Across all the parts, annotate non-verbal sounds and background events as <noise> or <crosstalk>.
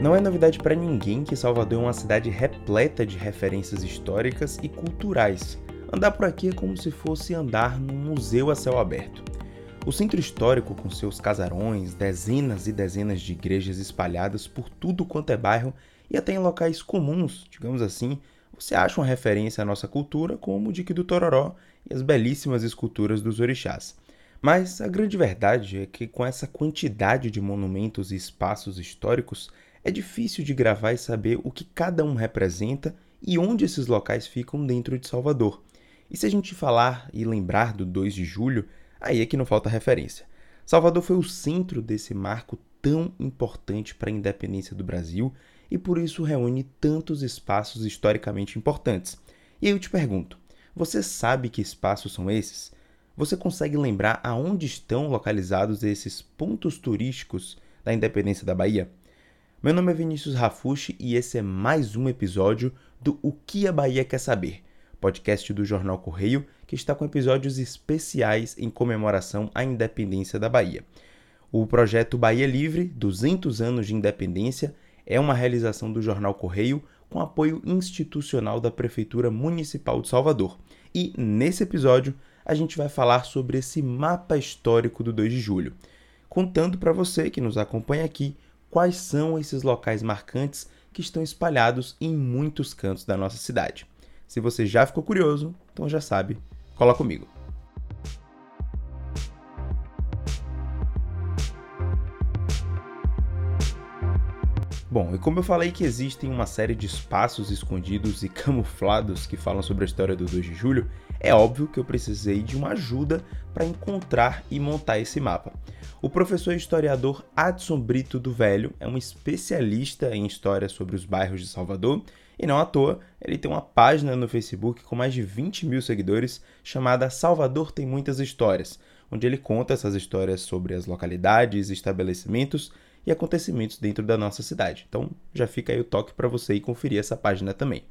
Não é novidade para ninguém que Salvador é uma cidade repleta de referências históricas e culturais. Andar por aqui é como se fosse andar num museu a céu aberto. O centro histórico, com seus casarões, dezenas e dezenas de igrejas espalhadas por tudo quanto é bairro e até em locais comuns, digamos assim, você acha uma referência à nossa cultura, como o Dique do Tororó e as belíssimas esculturas dos orixás. Mas a grande verdade é que, com essa quantidade de monumentos e espaços históricos, é difícil de gravar e saber o que cada um representa e onde esses locais ficam dentro de Salvador. E se a gente falar e lembrar do 2 de julho, aí é que não falta referência. Salvador foi o centro desse marco tão importante para a independência do Brasil e por isso reúne tantos espaços historicamente importantes. E aí eu te pergunto: você sabe que espaços são esses? Você consegue lembrar aonde estão localizados esses pontos turísticos da independência da Bahia? Meu nome é Vinícius Rafushi e esse é mais um episódio do O que a Bahia quer saber, podcast do Jornal Correio que está com episódios especiais em comemoração à independência da Bahia. O projeto Bahia Livre, 200 anos de independência, é uma realização do Jornal Correio com apoio institucional da Prefeitura Municipal de Salvador. E nesse episódio a gente vai falar sobre esse mapa histórico do 2 de julho, contando para você que nos acompanha aqui quais são esses locais marcantes que estão espalhados em muitos cantos da nossa cidade. Se você já ficou curioso, então já sabe, cola comigo. Bom, e como eu falei que existem uma série de espaços escondidos e <laughs> camuflados que falam sobre a história do 2 de julho, é óbvio que eu precisei de uma ajuda para encontrar e montar esse mapa. O professor e historiador Adson Brito do Velho é um especialista em história sobre os bairros de Salvador e não à toa, ele tem uma página no Facebook com mais de 20 mil seguidores chamada Salvador Tem Muitas Histórias, onde ele conta essas histórias sobre as localidades, estabelecimentos e acontecimentos dentro da nossa cidade. Então já fica aí o toque para você ir conferir essa página também.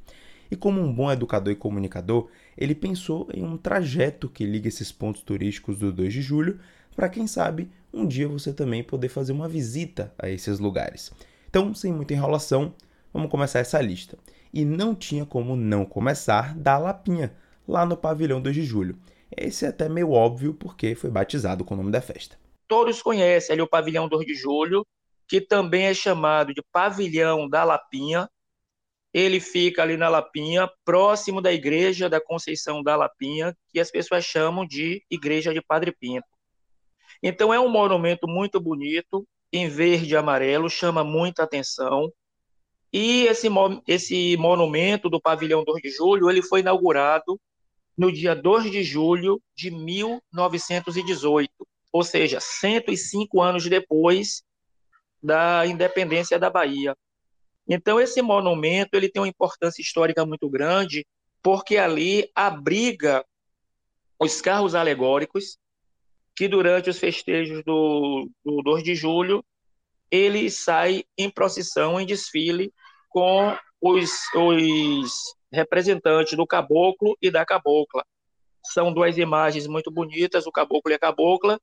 E como um bom educador e comunicador, ele pensou em um trajeto que liga esses pontos turísticos do 2 de julho para quem sabe um dia você também poder fazer uma visita a esses lugares. Então, sem muita enrolação, vamos começar essa lista. E não tinha como não começar da Lapinha, lá no pavilhão 2 de julho. Esse é até meio óbvio porque foi batizado com o nome da festa. Todos conhecem ali o pavilhão 2 de julho, que também é chamado de pavilhão da Lapinha. Ele fica ali na Lapinha, próximo da igreja da Conceição da Lapinha, que as pessoas chamam de Igreja de Padre Pinto. Então é um monumento muito bonito, em verde e amarelo, chama muita atenção. E esse, esse monumento do pavilhão 2 de julho, ele foi inaugurado no dia 2 de julho de 1918, ou seja, 105 anos depois da independência da Bahia. Então esse monumento ele tem uma importância histórica muito grande, porque ali abriga os carros alegóricos que durante os festejos do, do 2 de julho, ele sai em procissão, em desfile, com os, os representantes do caboclo e da cabocla. São duas imagens muito bonitas, o caboclo e a cabocla,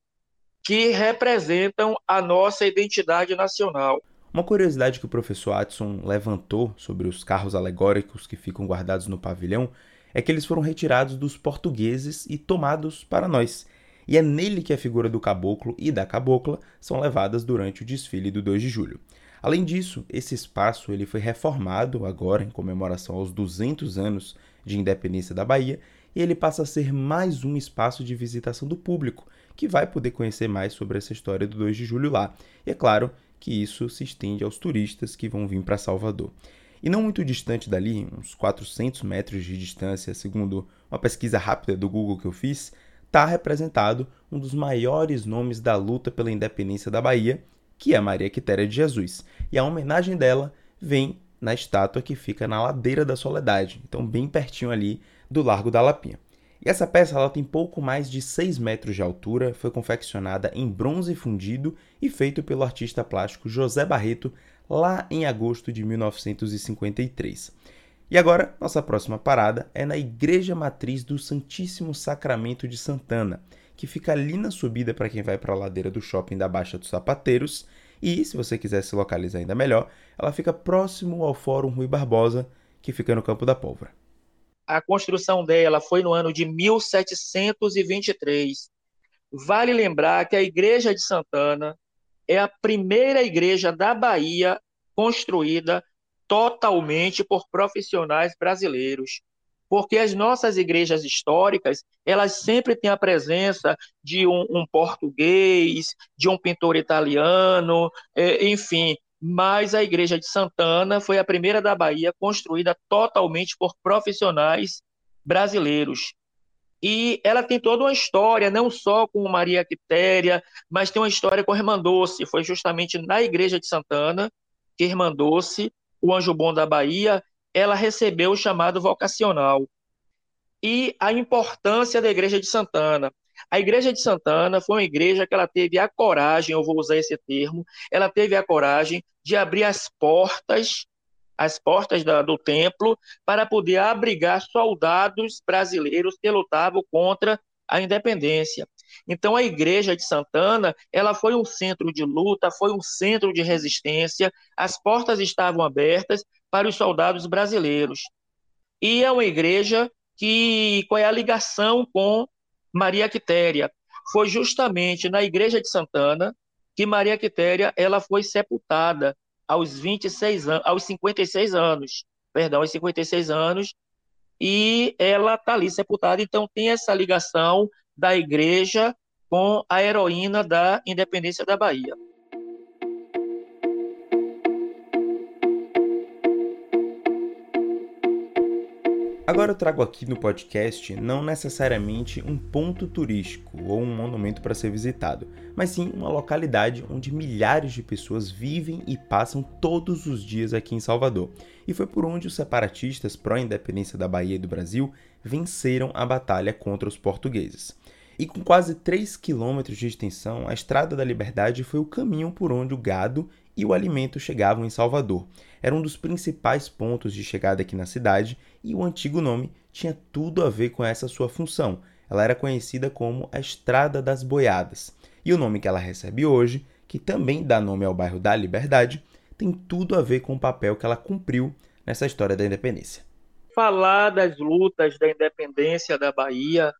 que representam a nossa identidade nacional. Uma curiosidade que o professor Adson levantou sobre os carros alegóricos que ficam guardados no pavilhão é que eles foram retirados dos portugueses e tomados para nós e é nele que a figura do caboclo e da cabocla são levadas durante o desfile do 2 de julho. Além disso, esse espaço ele foi reformado agora em comemoração aos 200 anos de independência da Bahia e ele passa a ser mais um espaço de visitação do público, que vai poder conhecer mais sobre essa história do 2 de julho lá. E é claro que isso se estende aos turistas que vão vir para Salvador. E não muito distante dali, uns 400 metros de distância, segundo uma pesquisa rápida do Google que eu fiz, está representado um dos maiores nomes da luta pela independência da Bahia, que é Maria Quitéria de Jesus. E a homenagem dela vem na estátua que fica na ladeira da Soledade, então bem pertinho ali do Largo da Lapinha. E essa peça ela tem pouco mais de 6 metros de altura, foi confeccionada em bronze fundido e feito pelo artista plástico José Barreto lá em agosto de 1953. E agora, nossa próxima parada é na Igreja Matriz do Santíssimo Sacramento de Santana, que fica ali na subida para quem vai para a ladeira do shopping da Baixa dos Sapateiros E, se você quiser se localizar ainda melhor, ela fica próximo ao Fórum Rui Barbosa, que fica no Campo da Pólvora. A construção dela foi no ano de 1723. Vale lembrar que a Igreja de Santana é a primeira igreja da Bahia construída totalmente por profissionais brasileiros porque as nossas igrejas históricas elas sempre têm a presença de um, um português, de um pintor italiano, é, enfim. Mas a igreja de Santana foi a primeira da Bahia construída totalmente por profissionais brasileiros. E ela tem toda uma história, não só com Maria Quitéria, mas tem uma história com Irmandoce. Foi justamente na igreja de Santana que Irmandoce, o anjo bom da Bahia, ela recebeu o chamado vocacional. E a importância da Igreja de Santana. A Igreja de Santana foi uma igreja que ela teve a coragem, eu vou usar esse termo, ela teve a coragem de abrir as portas, as portas da, do templo, para poder abrigar soldados brasileiros que lutavam contra a independência. Então a igreja de Santana, ela foi um centro de luta, foi um centro de resistência, as portas estavam abertas para os soldados brasileiros. E é uma igreja que qual é a ligação com Maria Quitéria? Foi justamente na igreja de Santana que Maria Quitéria ela foi sepultada aos 26 anos, aos 56 anos, perdão, aos 56 anos, e ela está ali sepultada, então tem essa ligação da igreja com a heroína da independência da Bahia. Agora eu trago aqui no podcast não necessariamente um ponto turístico ou um monumento para ser visitado, mas sim uma localidade onde milhares de pessoas vivem e passam todos os dias aqui em Salvador. E foi por onde os separatistas pró-independência da Bahia e do Brasil venceram a batalha contra os portugueses. E com quase 3 quilômetros de extensão, a Estrada da Liberdade foi o caminho por onde o gado e o alimento chegavam em Salvador. Era um dos principais pontos de chegada aqui na cidade e o antigo nome tinha tudo a ver com essa sua função. Ela era conhecida como a Estrada das Boiadas. E o nome que ela recebe hoje, que também dá nome ao bairro da Liberdade, tem tudo a ver com o papel que ela cumpriu nessa história da independência. Falar das lutas da independência da Bahia,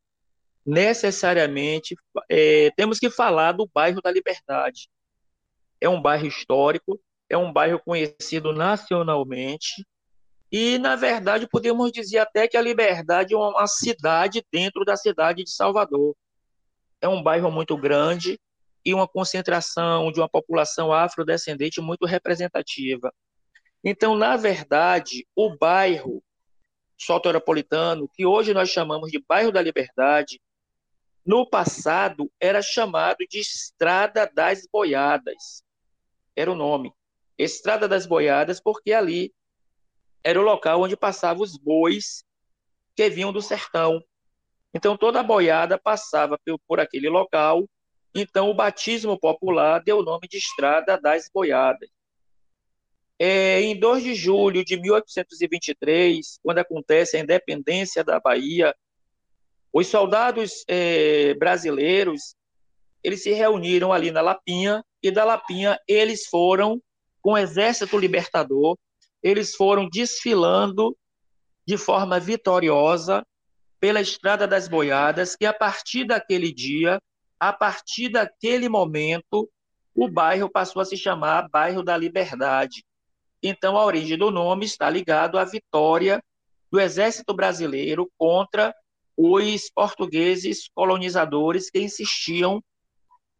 necessariamente é, temos que falar do bairro da Liberdade é um bairro histórico, é um bairro conhecido nacionalmente, e, na verdade, podemos dizer até que a Liberdade é uma cidade dentro da cidade de Salvador. É um bairro muito grande e uma concentração de uma população afrodescendente muito representativa. Então, na verdade, o bairro soteropolitano, que hoje nós chamamos de bairro da Liberdade, no passado era chamado de Estrada das Boiadas era o nome. Estrada das Boiadas, porque ali era o local onde passavam os bois que vinham do sertão. Então toda a boiada passava por, por aquele local. Então o batismo popular deu o nome de Estrada das Boiadas. É, em 2 de julho de 1823, quando acontece a independência da Bahia, os soldados é, brasileiros eles se reuniram ali na Lapinha e da Lapinha eles foram com o Exército Libertador, eles foram desfilando de forma vitoriosa pela Estrada das Boiadas, e a partir daquele dia, a partir daquele momento, o bairro passou a se chamar Bairro da Liberdade. Então, a origem do nome está ligado à vitória do Exército Brasileiro contra os portugueses colonizadores que insistiam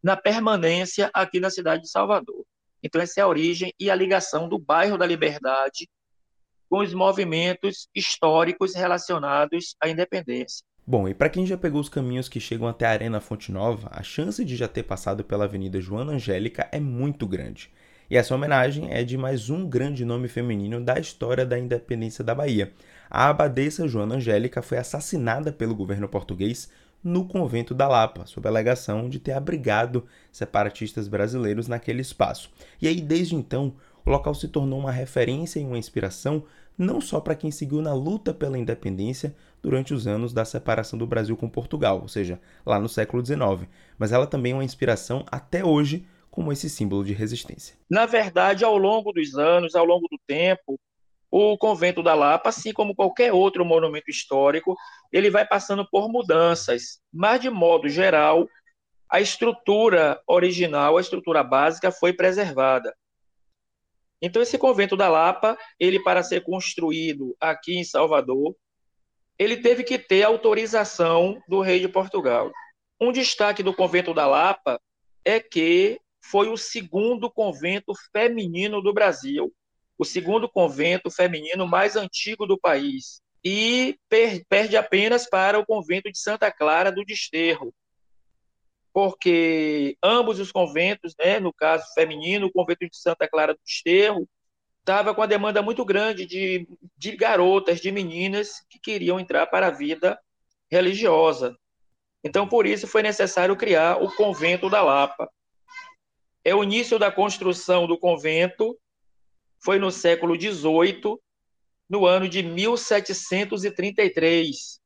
na permanência aqui na cidade de Salvador. Então, essa é a origem e a ligação do bairro da Liberdade com os movimentos históricos relacionados à independência. Bom, e para quem já pegou os caminhos que chegam até a Arena Fonte Nova, a chance de já ter passado pela Avenida Joana Angélica é muito grande. E essa homenagem é de mais um grande nome feminino da história da independência da Bahia. A abadesa Joana Angélica foi assassinada pelo governo português no convento da Lapa, sob a alegação de ter abrigado separatistas brasileiros naquele espaço. E aí, desde então, o local se tornou uma referência e uma inspiração não só para quem seguiu na luta pela independência durante os anos da separação do Brasil com Portugal, ou seja, lá no século XIX, mas ela também é uma inspiração até hoje como esse símbolo de resistência. Na verdade, ao longo dos anos, ao longo do tempo, o convento da Lapa, assim como qualquer outro monumento histórico, ele vai passando por mudanças, mas de modo geral, a estrutura original, a estrutura básica foi preservada. Então esse convento da Lapa, ele para ser construído aqui em Salvador, ele teve que ter autorização do rei de Portugal. Um destaque do convento da Lapa é que foi o segundo convento feminino do Brasil, o segundo convento feminino mais antigo do país, e per perde apenas para o convento de Santa Clara do Desterro, porque ambos os conventos, né, no caso feminino, o convento de Santa Clara do Desterro, estava com a demanda muito grande de, de garotas, de meninas que queriam entrar para a vida religiosa. Então, por isso, foi necessário criar o convento da Lapa. É o início da construção do convento foi no século XVIII, no ano de 1733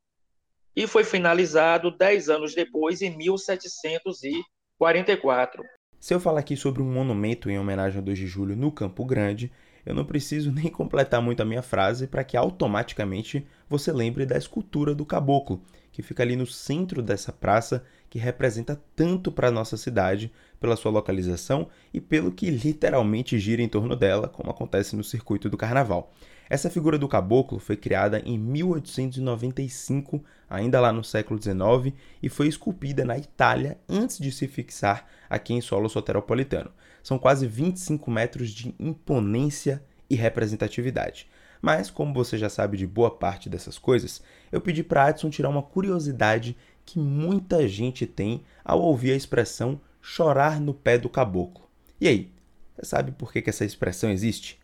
e foi finalizado dez anos depois, em 1744. Se eu falar aqui sobre um monumento em homenagem ao 2 de julho no Campo Grande, eu não preciso <laughs> nem completar muito a minha frase para que automaticamente você lembre da escultura do caboclo, que fica ali no centro dessa praça, que representa tanto para a nossa cidade, pela sua localização e pelo que literalmente gira em torno dela, como acontece no circuito do carnaval. Essa figura do caboclo foi criada em 1895, ainda lá no século XIX, e foi esculpida na Itália antes de se fixar aqui em solo soteropolitano. São quase 25 metros de imponência e representatividade. Mas, como você já sabe de boa parte dessas coisas, eu pedi para Adson tirar uma curiosidade que muita gente tem ao ouvir a expressão chorar no pé do caboclo. E aí, você sabe por que, que essa expressão existe?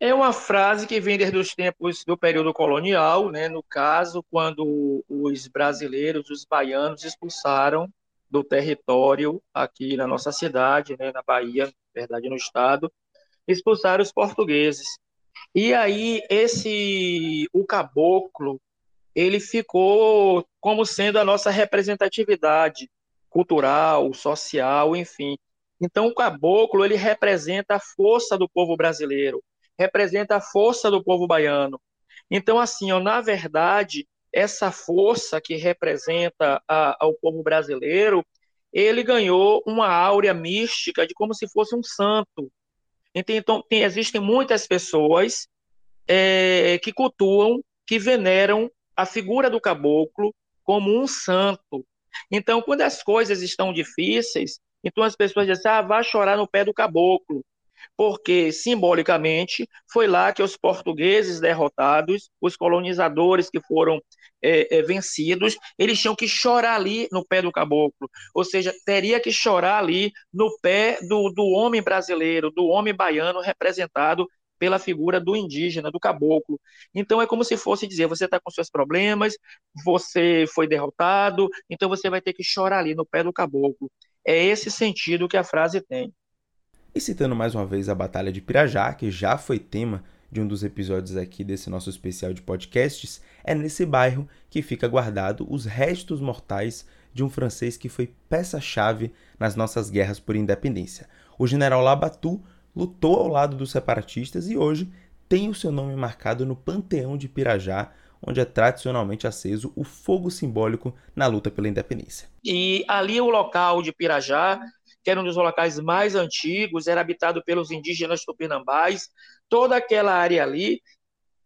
É uma frase que vem desde os tempos do período colonial, né? no caso, quando os brasileiros, os baianos, expulsaram do território aqui na nossa cidade, né? na Bahia, na verdade, no estado, expulsaram os portugueses. E aí, esse, o caboclo, ele ficou como sendo a nossa representatividade cultural, social, enfim. Então, o caboclo, ele representa a força do povo brasileiro, representa a força do povo baiano. Então, assim, ó, na verdade, essa força que representa a, ao povo brasileiro, ele ganhou uma áurea mística de como se fosse um santo. Então, tem, existem muitas pessoas é, que cultuam, que veneram a figura do caboclo como um santo. Então, quando as coisas estão difíceis, então as pessoas dizem, ah, vá chorar no pé do caboclo porque simbolicamente foi lá que os portugueses derrotados, os colonizadores que foram é, é, vencidos, eles tinham que chorar ali no pé do caboclo, ou seja, teria que chorar ali no pé do, do homem brasileiro, do homem baiano representado pela figura do indígena, do caboclo. Então é como se fosse dizer: você está com seus problemas, você foi derrotado, então você vai ter que chorar ali no pé do caboclo. É esse sentido que a frase tem. E citando mais uma vez a Batalha de Pirajá, que já foi tema de um dos episódios aqui desse nosso especial de podcasts, é nesse bairro que fica guardado os restos mortais de um francês que foi peça-chave nas nossas guerras por independência. O general Labatu lutou ao lado dos separatistas e hoje tem o seu nome marcado no Panteão de Pirajá, onde é tradicionalmente aceso o fogo simbólico na luta pela independência. E ali o local de Pirajá que era um dos locais mais antigos, era habitado pelos indígenas tupinambás. Toda aquela área ali,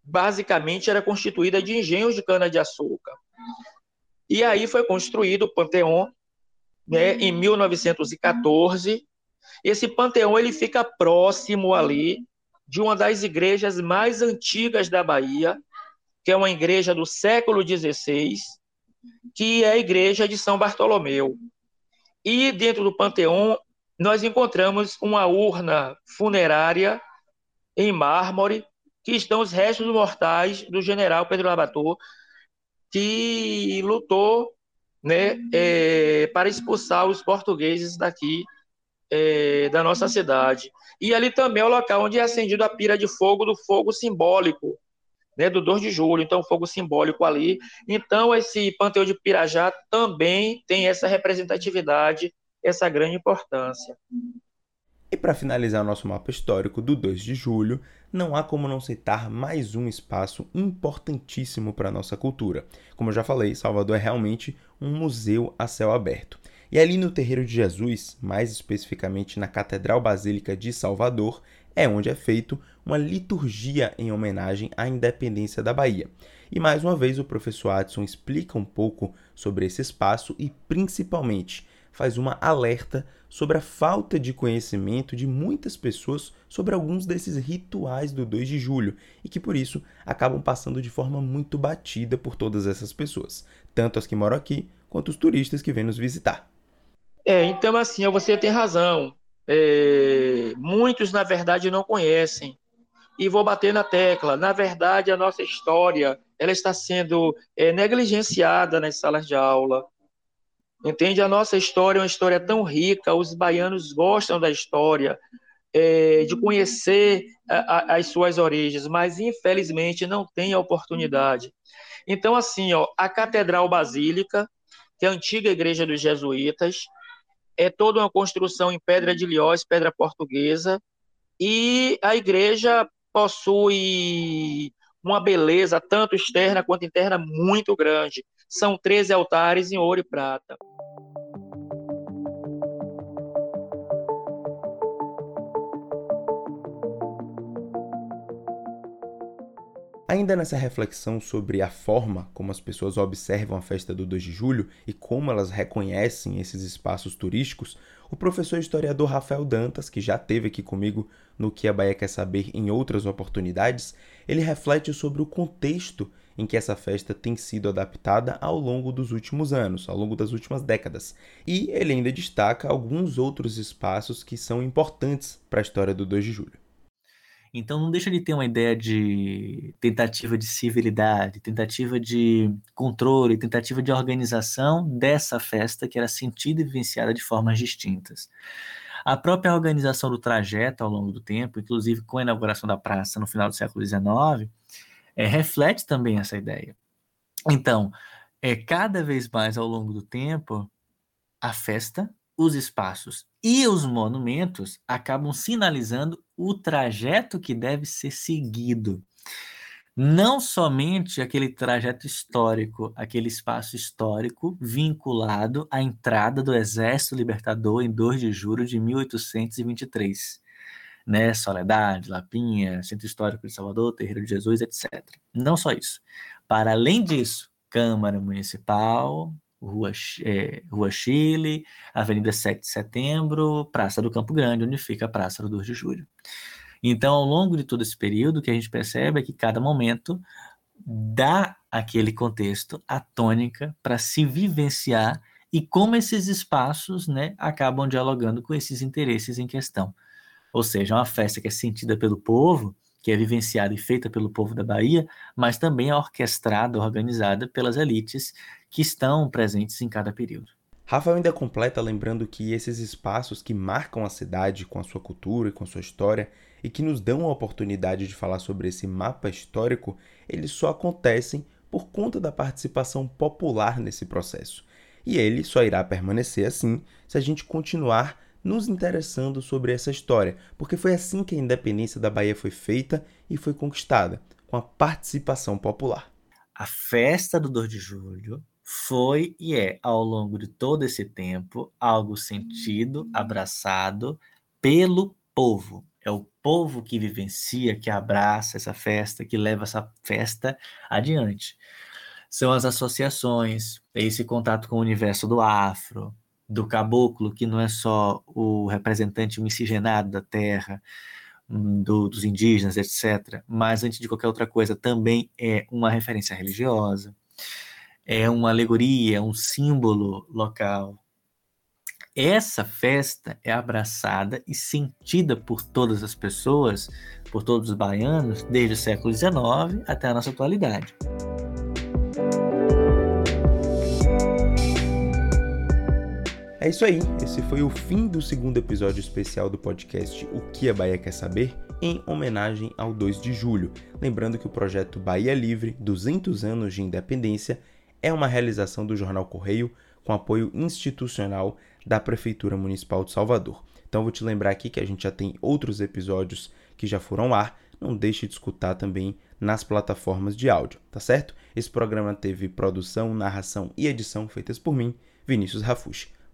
basicamente, era constituída de engenhos de cana-de-açúcar. E aí foi construído o Panteão, né, em 1914. Esse Panteão ele fica próximo ali de uma das igrejas mais antigas da Bahia, que é uma igreja do século XVI, que é a igreja de São Bartolomeu. E dentro do Panteão, nós encontramos uma urna funerária em mármore, que estão os restos mortais do general Pedro Labator, que lutou né, é, para expulsar os portugueses daqui é, da nossa cidade. E ali também é o local onde é acendido a pira de fogo do fogo simbólico, né, do 2 de julho, então fogo simbólico ali. Então esse Panteão de Pirajá também tem essa representatividade, essa grande importância. E para finalizar nosso mapa histórico do 2 de julho, não há como não citar mais um espaço importantíssimo para a nossa cultura. Como eu já falei, Salvador é realmente um museu a céu aberto. E ali no Terreiro de Jesus, mais especificamente na Catedral Basílica de Salvador, é onde é feito uma liturgia em homenagem à independência da Bahia. E mais uma vez o professor Adson explica um pouco sobre esse espaço e principalmente faz uma alerta sobre a falta de conhecimento de muitas pessoas sobre alguns desses rituais do 2 de julho e que por isso acabam passando de forma muito batida por todas essas pessoas, tanto as que moram aqui quanto os turistas que vêm nos visitar. É, então assim, você tem razão. É, muitos na verdade não conhecem. E vou bater na tecla. Na verdade, a nossa história ela está sendo é, negligenciada nas salas de aula. Entende? A nossa história é uma história tão rica, os baianos gostam da história, é, de conhecer a, a, as suas origens, mas infelizmente não tem a oportunidade. Então, assim, ó, a Catedral Basílica, que é a antiga igreja dos jesuítas, é toda uma construção em pedra de liós, pedra portuguesa, e a igreja possui uma beleza, tanto externa quanto interna, muito grande. São 13 altares em ouro e prata. Ainda nessa reflexão sobre a forma como as pessoas observam a festa do 2 de julho e como elas reconhecem esses espaços turísticos, o professor historiador Rafael Dantas, que já esteve aqui comigo no Que a Bahia Quer Saber em outras oportunidades, ele reflete sobre o contexto em que essa festa tem sido adaptada ao longo dos últimos anos, ao longo das últimas décadas. E ele ainda destaca alguns outros espaços que são importantes para a história do 2 de julho. Então não deixa de ter uma ideia de tentativa de civilidade, tentativa de controle, tentativa de organização dessa festa que era sentida e vivenciada de formas distintas. A própria organização do trajeto ao longo do tempo, inclusive com a inauguração da praça no final do século XIX, é, reflete também essa ideia. Então, é cada vez mais ao longo do tempo, a festa, os espaços e os monumentos acabam sinalizando o trajeto que deve ser seguido. Não somente aquele trajeto histórico, aquele espaço histórico vinculado à entrada do Exército Libertador em 2 de julho de 1823. Né, Soledade, Lapinha, Centro Histórico de Salvador, Terreiro de Jesus, etc. Não só isso. Para além disso, Câmara Municipal, Rua, é, Rua Chile, Avenida 7 de Setembro, Praça do Campo Grande, onde fica a Praça do 2 de Julho. Então, ao longo de todo esse período, o que a gente percebe é que cada momento dá aquele contexto, a tônica, para se vivenciar e como esses espaços né, acabam dialogando com esses interesses em questão. Ou seja, uma festa que é sentida pelo povo, que é vivenciada e feita pelo povo da Bahia, mas também é orquestrada, organizada pelas elites que estão presentes em cada período. Rafael ainda completa lembrando que esses espaços que marcam a cidade com a sua cultura e com a sua história e que nos dão a oportunidade de falar sobre esse mapa histórico, eles só acontecem por conta da participação popular nesse processo. E ele só irá permanecer assim se a gente continuar nos interessando sobre essa história, porque foi assim que a independência da Bahia foi feita e foi conquistada, com a participação popular. A festa do 2 de julho foi e é, ao longo de todo esse tempo, algo sentido, abraçado pelo povo. É o povo que vivencia, que abraça essa festa, que leva essa festa adiante. São as associações, é esse contato com o universo do afro, do caboclo, que não é só o representante miscigenado da terra, hum, do, dos indígenas, etc., mas antes de qualquer outra coisa, também é uma referência religiosa é uma alegoria, é um símbolo local. Essa festa é abraçada e sentida por todas as pessoas, por todos os baianos, desde o século XIX até a nossa atualidade. É isso aí, esse foi o fim do segundo episódio especial do podcast O que a Bahia quer saber, em homenagem ao 2 de julho. Lembrando que o projeto Bahia Livre, 200 anos de independência, é uma realização do Jornal Correio com apoio institucional da Prefeitura Municipal de Salvador. Então vou te lembrar aqui que a gente já tem outros episódios que já foram ao ar, não deixe de escutar também nas plataformas de áudio, tá certo? Esse programa teve produção, narração e edição feitas por mim, Vinícius Rafushi.